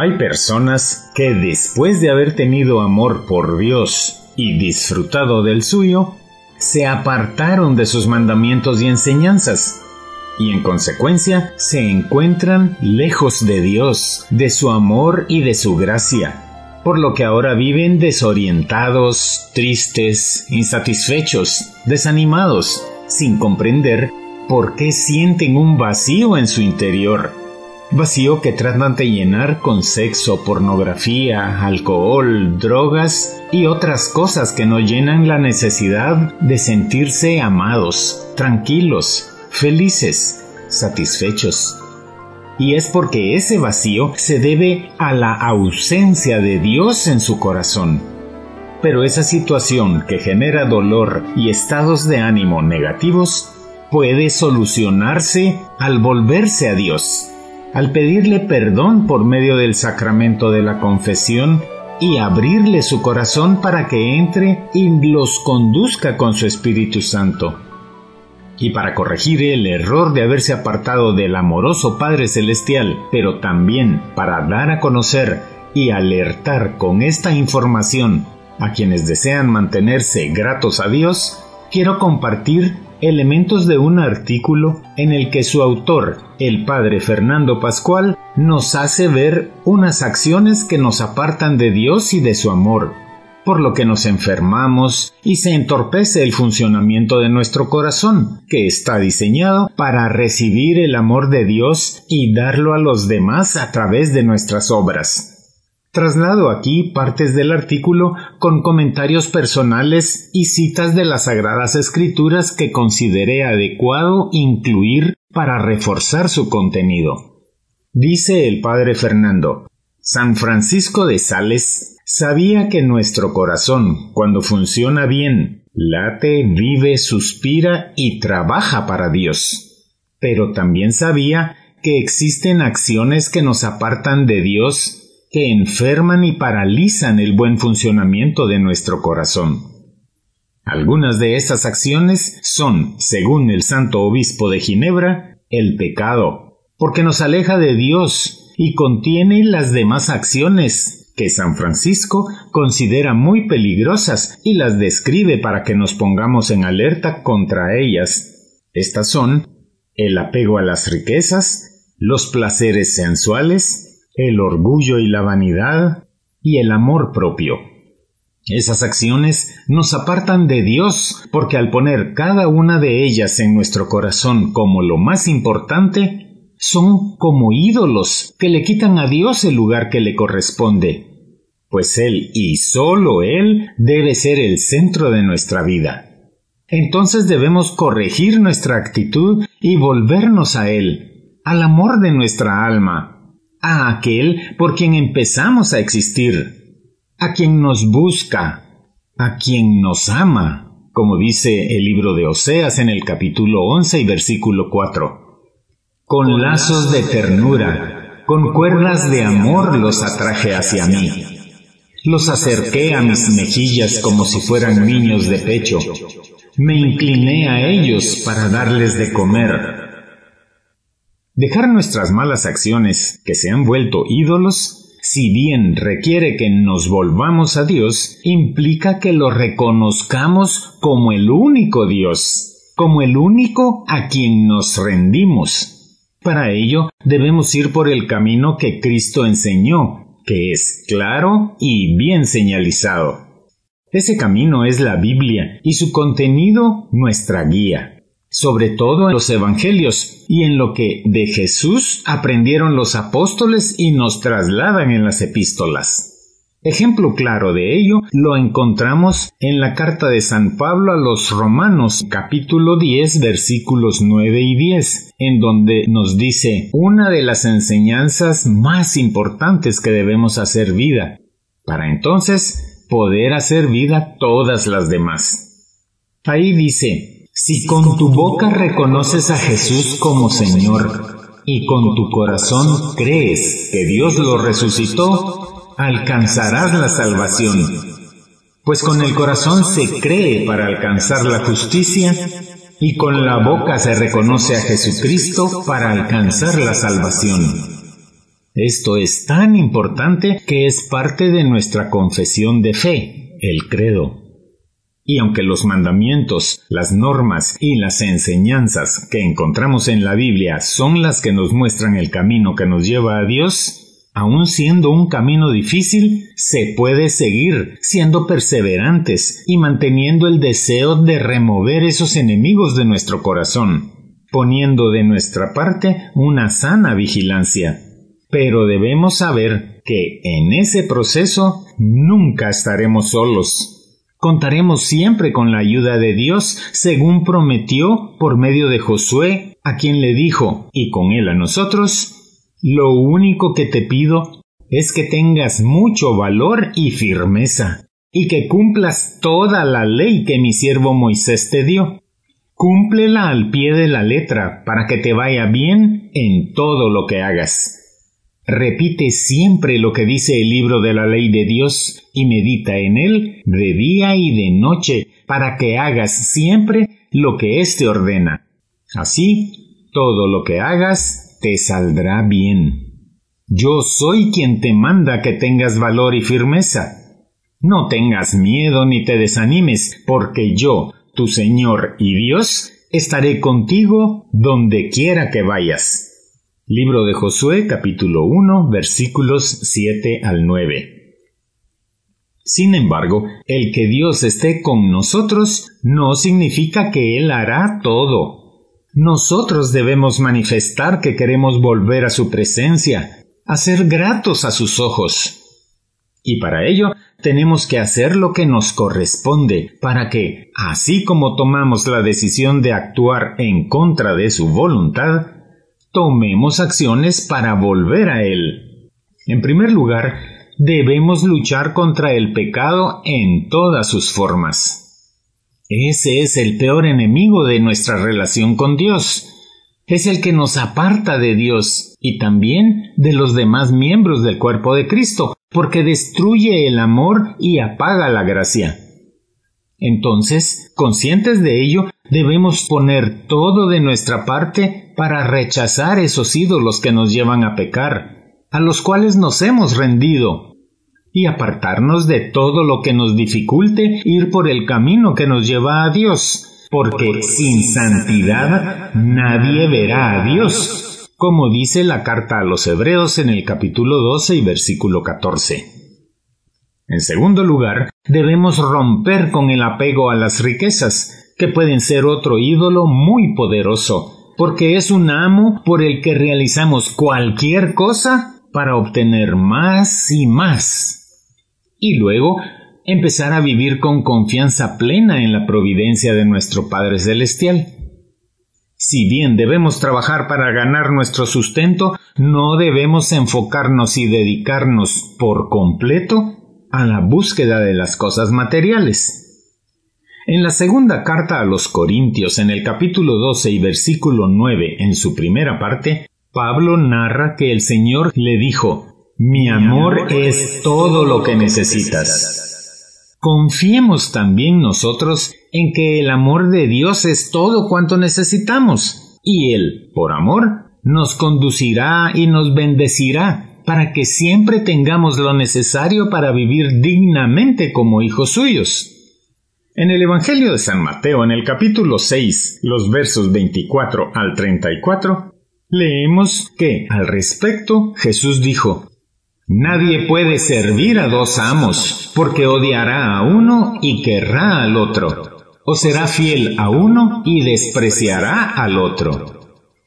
Hay personas que después de haber tenido amor por Dios y disfrutado del suyo, se apartaron de sus mandamientos y enseñanzas, y en consecuencia se encuentran lejos de Dios, de su amor y de su gracia, por lo que ahora viven desorientados, tristes, insatisfechos, desanimados, sin comprender por qué sienten un vacío en su interior vacío que tratan de llenar con sexo, pornografía, alcohol, drogas y otras cosas que no llenan la necesidad de sentirse amados, tranquilos, felices, satisfechos. Y es porque ese vacío se debe a la ausencia de Dios en su corazón. Pero esa situación que genera dolor y estados de ánimo negativos puede solucionarse al volverse a Dios al pedirle perdón por medio del sacramento de la confesión y abrirle su corazón para que entre y los conduzca con su Espíritu Santo. Y para corregir el error de haberse apartado del amoroso Padre Celestial, pero también para dar a conocer y alertar con esta información a quienes desean mantenerse gratos a Dios, quiero compartir elementos de un artículo en el que su autor, el padre Fernando Pascual, nos hace ver unas acciones que nos apartan de Dios y de su amor, por lo que nos enfermamos y se entorpece el funcionamiento de nuestro corazón, que está diseñado para recibir el amor de Dios y darlo a los demás a través de nuestras obras. Traslado aquí partes del artículo con comentarios personales y citas de las Sagradas Escrituras que consideré adecuado incluir para reforzar su contenido. Dice el padre Fernando, San Francisco de Sales sabía que nuestro corazón, cuando funciona bien, late, vive, suspira y trabaja para Dios. Pero también sabía que existen acciones que nos apartan de Dios que enferman y paralizan el buen funcionamiento de nuestro corazón. Algunas de esas acciones son, según el Santo Obispo de Ginebra, el pecado, porque nos aleja de Dios y contiene las demás acciones que San Francisco considera muy peligrosas y las describe para que nos pongamos en alerta contra ellas. Estas son el apego a las riquezas, los placeres sensuales, el orgullo y la vanidad y el amor propio. Esas acciones nos apartan de Dios porque al poner cada una de ellas en nuestro corazón como lo más importante, son como ídolos que le quitan a Dios el lugar que le corresponde, pues Él y solo Él debe ser el centro de nuestra vida. Entonces debemos corregir nuestra actitud y volvernos a Él, al amor de nuestra alma, a aquel por quien empezamos a existir, a quien nos busca, a quien nos ama, como dice el libro de Oseas en el capítulo 11 y versículo 4. Con lazos de ternura, con cuerdas de amor los atraje hacia mí. Los acerqué a mis mejillas como si fueran niños de pecho. Me incliné a ellos para darles de comer Dejar nuestras malas acciones que se han vuelto ídolos, si bien requiere que nos volvamos a Dios, implica que lo reconozcamos como el único Dios, como el único a quien nos rendimos. Para ello debemos ir por el camino que Cristo enseñó, que es claro y bien señalizado. Ese camino es la Biblia y su contenido nuestra guía sobre todo en los Evangelios y en lo que de Jesús aprendieron los apóstoles y nos trasladan en las epístolas. Ejemplo claro de ello lo encontramos en la carta de San Pablo a los Romanos capítulo 10 versículos 9 y 10, en donde nos dice una de las enseñanzas más importantes que debemos hacer vida, para entonces poder hacer vida todas las demás. Ahí dice, si con tu boca reconoces a Jesús como Señor y con tu corazón crees que Dios lo resucitó, alcanzarás la salvación. Pues con el corazón se cree para alcanzar la justicia y con la boca se reconoce a Jesucristo para alcanzar la salvación. Esto es tan importante que es parte de nuestra confesión de fe, el credo. Y aunque los mandamientos, las normas y las enseñanzas que encontramos en la Biblia son las que nos muestran el camino que nos lleva a Dios, aun siendo un camino difícil, se puede seguir siendo perseverantes y manteniendo el deseo de remover esos enemigos de nuestro corazón, poniendo de nuestra parte una sana vigilancia. Pero debemos saber que en ese proceso nunca estaremos solos. Contaremos siempre con la ayuda de Dios, según prometió por medio de Josué, a quien le dijo, y con él a nosotros, lo único que te pido es que tengas mucho valor y firmeza, y que cumplas toda la ley que mi siervo Moisés te dio. Cúmplela al pie de la letra, para que te vaya bien en todo lo que hagas. Repite siempre lo que dice el libro de la ley de Dios y medita en él de día y de noche para que hagas siempre lo que éste ordena. Así, todo lo que hagas te saldrá bien. Yo soy quien te manda que tengas valor y firmeza. No tengas miedo ni te desanimes, porque yo, tu Señor y Dios, estaré contigo donde quiera que vayas. Libro de Josué capítulo 1 versículos 7 al 9. Sin embargo, el que Dios esté con nosotros no significa que Él hará todo. Nosotros debemos manifestar que queremos volver a su presencia, a ser gratos a sus ojos. Y para ello tenemos que hacer lo que nos corresponde, para que, así como tomamos la decisión de actuar en contra de su voluntad, tomemos acciones para volver a Él. En primer lugar, debemos luchar contra el pecado en todas sus formas. Ese es el peor enemigo de nuestra relación con Dios. Es el que nos aparta de Dios y también de los demás miembros del cuerpo de Cristo, porque destruye el amor y apaga la gracia. Entonces, conscientes de ello, debemos poner todo de nuestra parte para rechazar esos ídolos que nos llevan a pecar, a los cuales nos hemos rendido, y apartarnos de todo lo que nos dificulte ir por el camino que nos lleva a Dios, porque sin santidad nadie verá a Dios, como dice la carta a los Hebreos en el capítulo 12 y versículo 14. En segundo lugar, debemos romper con el apego a las riquezas, que pueden ser otro ídolo muy poderoso, porque es un amo por el que realizamos cualquier cosa para obtener más y más. Y luego, empezar a vivir con confianza plena en la providencia de nuestro Padre Celestial. Si bien debemos trabajar para ganar nuestro sustento, no debemos enfocarnos y dedicarnos por completo a la búsqueda de las cosas materiales. En la segunda carta a los Corintios, en el capítulo 12 y versículo 9, en su primera parte, Pablo narra que el Señor le dijo, Mi amor es todo lo que necesitas. Confiemos también nosotros en que el amor de Dios es todo cuanto necesitamos, y Él, por amor, nos conducirá y nos bendecirá para que siempre tengamos lo necesario para vivir dignamente como hijos suyos. En el Evangelio de San Mateo, en el capítulo 6, los versos 24 al 34, leemos que al respecto Jesús dijo, Nadie puede servir a dos amos, porque odiará a uno y querrá al otro, o será fiel a uno y despreciará al otro.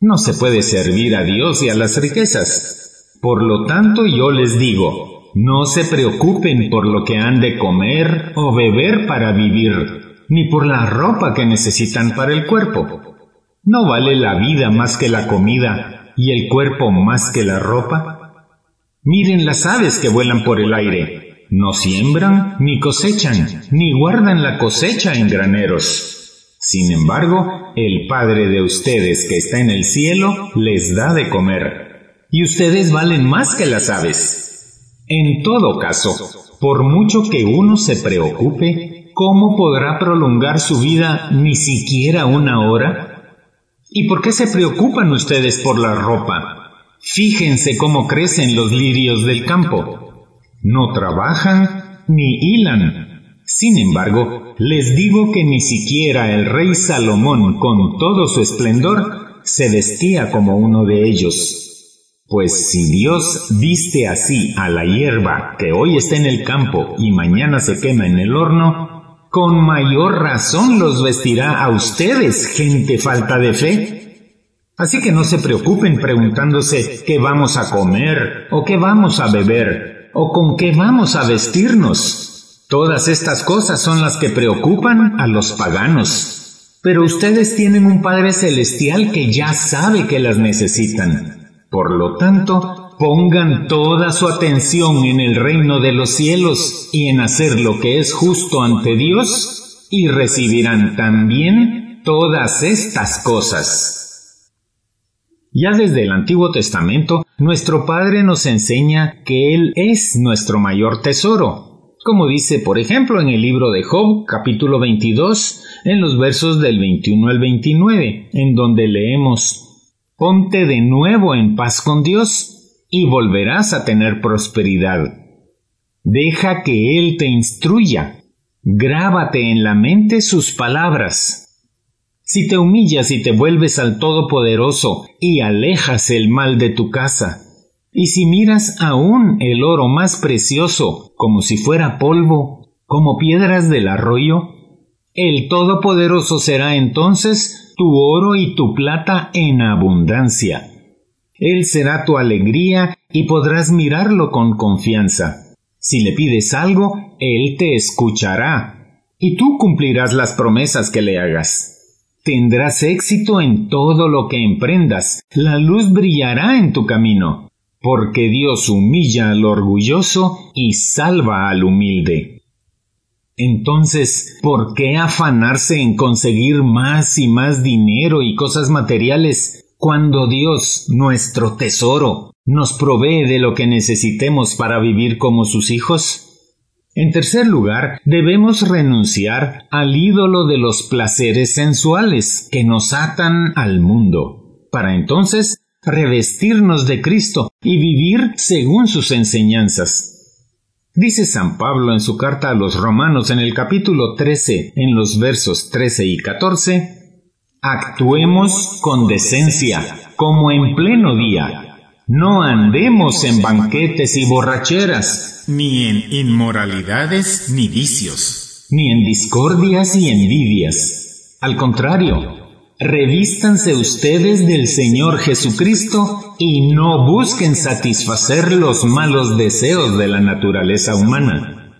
No se puede servir a Dios y a las riquezas. Por lo tanto yo les digo, no se preocupen por lo que han de comer o beber para vivir, ni por la ropa que necesitan para el cuerpo. ¿No vale la vida más que la comida y el cuerpo más que la ropa? Miren las aves que vuelan por el aire. No siembran, ni cosechan, ni guardan la cosecha en graneros. Sin embargo, el Padre de ustedes que está en el cielo les da de comer y ustedes valen más que las aves. En todo caso, por mucho que uno se preocupe, ¿cómo podrá prolongar su vida ni siquiera una hora? ¿Y por qué se preocupan ustedes por la ropa? Fíjense cómo crecen los lirios del campo. No trabajan ni hilan. Sin embargo, les digo que ni siquiera el rey Salomón, con todo su esplendor, se vestía como uno de ellos. Pues si Dios viste así a la hierba que hoy está en el campo y mañana se quema en el horno, con mayor razón los vestirá a ustedes, gente falta de fe. Así que no se preocupen preguntándose qué vamos a comer, o qué vamos a beber, o con qué vamos a vestirnos. Todas estas cosas son las que preocupan a los paganos. Pero ustedes tienen un Padre Celestial que ya sabe que las necesitan. Por lo tanto, pongan toda su atención en el reino de los cielos y en hacer lo que es justo ante Dios, y recibirán también todas estas cosas. Ya desde el Antiguo Testamento, nuestro Padre nos enseña que Él es nuestro mayor tesoro, como dice, por ejemplo, en el libro de Job, capítulo 22, en los versos del 21 al 29, en donde leemos Ponte de nuevo en paz con Dios y volverás a tener prosperidad. Deja que Él te instruya. Grábate en la mente sus palabras. Si te humillas y te vuelves al Todopoderoso y alejas el mal de tu casa, y si miras aún el oro más precioso como si fuera polvo, como piedras del arroyo, el Todopoderoso será entonces tu oro y tu plata en abundancia. Él será tu alegría y podrás mirarlo con confianza. Si le pides algo, Él te escuchará, y tú cumplirás las promesas que le hagas. Tendrás éxito en todo lo que emprendas, la luz brillará en tu camino, porque Dios humilla al orgulloso y salva al humilde. Entonces, ¿por qué afanarse en conseguir más y más dinero y cosas materiales cuando Dios, nuestro tesoro, nos provee de lo que necesitemos para vivir como sus hijos? En tercer lugar, debemos renunciar al ídolo de los placeres sensuales que nos atan al mundo, para entonces revestirnos de Cristo y vivir según sus enseñanzas. Dice San Pablo en su carta a los romanos en el capítulo 13, en los versos 13 y 14, Actuemos con decencia, como en pleno día. No andemos en banquetes y borracheras, ni en inmoralidades ni vicios, ni en discordias y envidias. Al contrario, Revístanse ustedes del Señor Jesucristo y no busquen satisfacer los malos deseos de la naturaleza humana.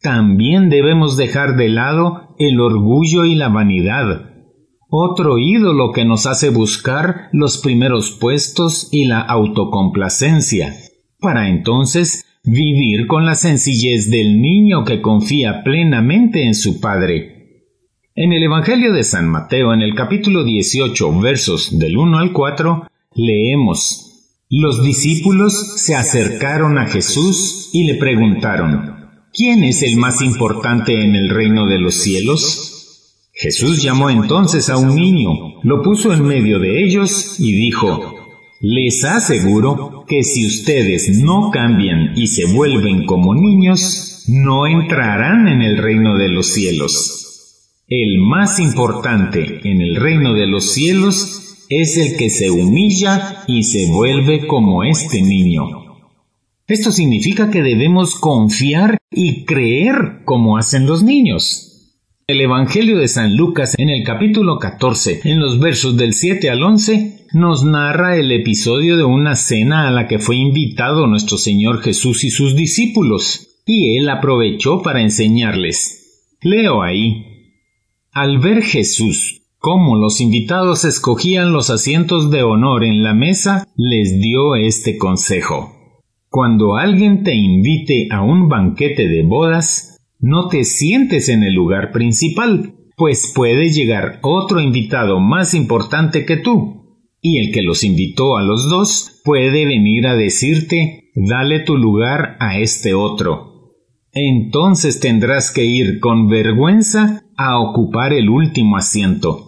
También debemos dejar de lado el orgullo y la vanidad, otro ídolo que nos hace buscar los primeros puestos y la autocomplacencia, para entonces vivir con la sencillez del niño que confía plenamente en su Padre en el Evangelio de San Mateo, en el capítulo 18, versos del 1 al 4, leemos, Los discípulos se acercaron a Jesús y le preguntaron, ¿quién es el más importante en el reino de los cielos? Jesús llamó entonces a un niño, lo puso en medio de ellos y dijo, les aseguro que si ustedes no cambian y se vuelven como niños, no entrarán en el reino de los cielos. El más importante en el reino de los cielos es el que se humilla y se vuelve como este niño. Esto significa que debemos confiar y creer como hacen los niños. El Evangelio de San Lucas en el capítulo 14, en los versos del 7 al 11, nos narra el episodio de una cena a la que fue invitado nuestro Señor Jesús y sus discípulos, y él aprovechó para enseñarles. Leo ahí, al ver Jesús cómo los invitados escogían los asientos de honor en la mesa, les dio este consejo. Cuando alguien te invite a un banquete de bodas, no te sientes en el lugar principal, pues puede llegar otro invitado más importante que tú, y el que los invitó a los dos puede venir a decirte, dale tu lugar a este otro entonces tendrás que ir con vergüenza a ocupar el último asiento.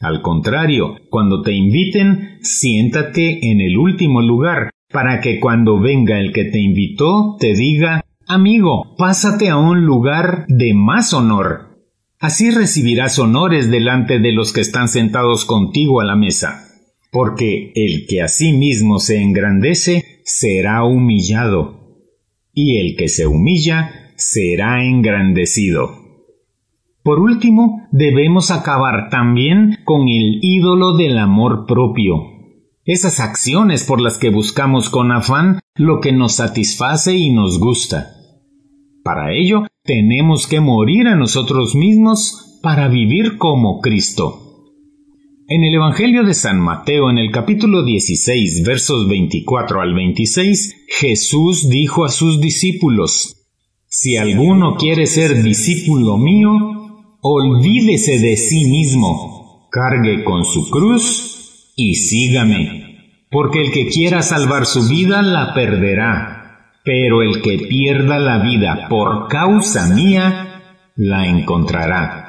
Al contrario, cuando te inviten, siéntate en el último lugar, para que cuando venga el que te invitó te diga, amigo, pásate a un lugar de más honor. Así recibirás honores delante de los que están sentados contigo a la mesa, porque el que a sí mismo se engrandece será humillado, y el que se humilla será engrandecido. Por último, debemos acabar también con el ídolo del amor propio. Esas acciones por las que buscamos con afán lo que nos satisface y nos gusta. Para ello, tenemos que morir a nosotros mismos para vivir como Cristo. En el Evangelio de San Mateo, en el capítulo 16, versos 24 al 26, Jesús dijo a sus discípulos, Si alguno quiere ser discípulo mío, olvídese de sí mismo, cargue con su cruz y sígame, porque el que quiera salvar su vida la perderá, pero el que pierda la vida por causa mía, la encontrará.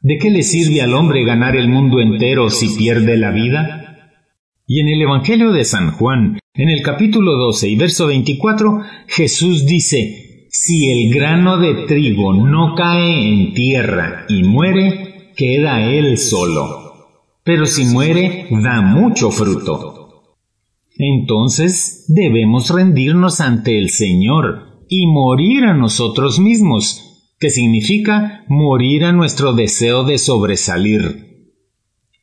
¿De qué le sirve al hombre ganar el mundo entero si pierde la vida? Y en el Evangelio de San Juan, en el capítulo 12 y verso 24, Jesús dice, si el grano de trigo no cae en tierra y muere, queda él solo. Pero si muere, da mucho fruto. Entonces debemos rendirnos ante el Señor y morir a nosotros mismos, que significa morir a nuestro deseo de sobresalir.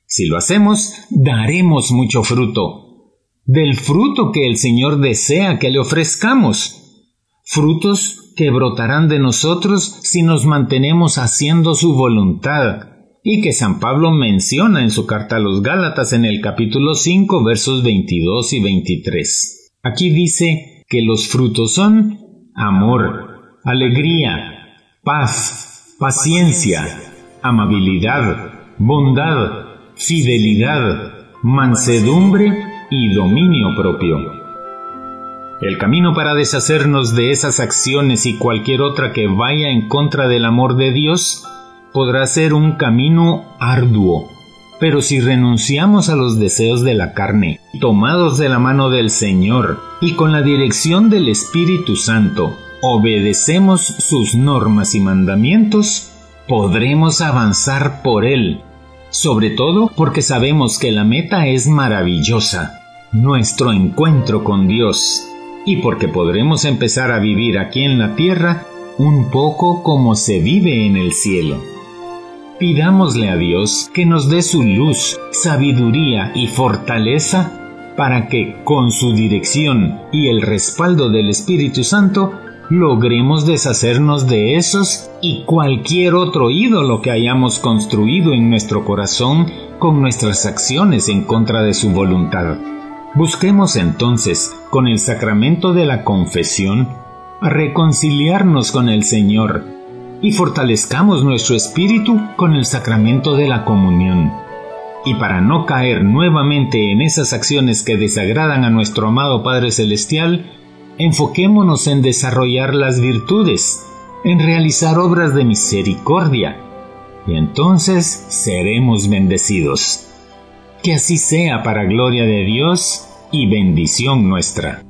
Si lo hacemos, daremos mucho fruto, del fruto que el Señor desea que le ofrezcamos frutos que brotarán de nosotros si nos mantenemos haciendo su voluntad, y que San Pablo menciona en su carta a los Gálatas en el capítulo 5 versos 22 y 23. Aquí dice que los frutos son amor, alegría, paz, paciencia, amabilidad, bondad, fidelidad, mansedumbre y dominio propio. El camino para deshacernos de esas acciones y cualquier otra que vaya en contra del amor de Dios podrá ser un camino arduo. Pero si renunciamos a los deseos de la carne, tomados de la mano del Señor y con la dirección del Espíritu Santo, obedecemos sus normas y mandamientos, podremos avanzar por Él, sobre todo porque sabemos que la meta es maravillosa, nuestro encuentro con Dios y porque podremos empezar a vivir aquí en la tierra un poco como se vive en el cielo. Pidámosle a Dios que nos dé su luz, sabiduría y fortaleza para que, con su dirección y el respaldo del Espíritu Santo, logremos deshacernos de esos y cualquier otro ídolo que hayamos construido en nuestro corazón con nuestras acciones en contra de su voluntad. Busquemos entonces, con el sacramento de la confesión, reconciliarnos con el Señor y fortalezcamos nuestro espíritu con el sacramento de la comunión. Y para no caer nuevamente en esas acciones que desagradan a nuestro amado Padre Celestial, enfoquémonos en desarrollar las virtudes, en realizar obras de misericordia, y entonces seremos bendecidos. Que así sea para gloria de Dios y bendición nuestra.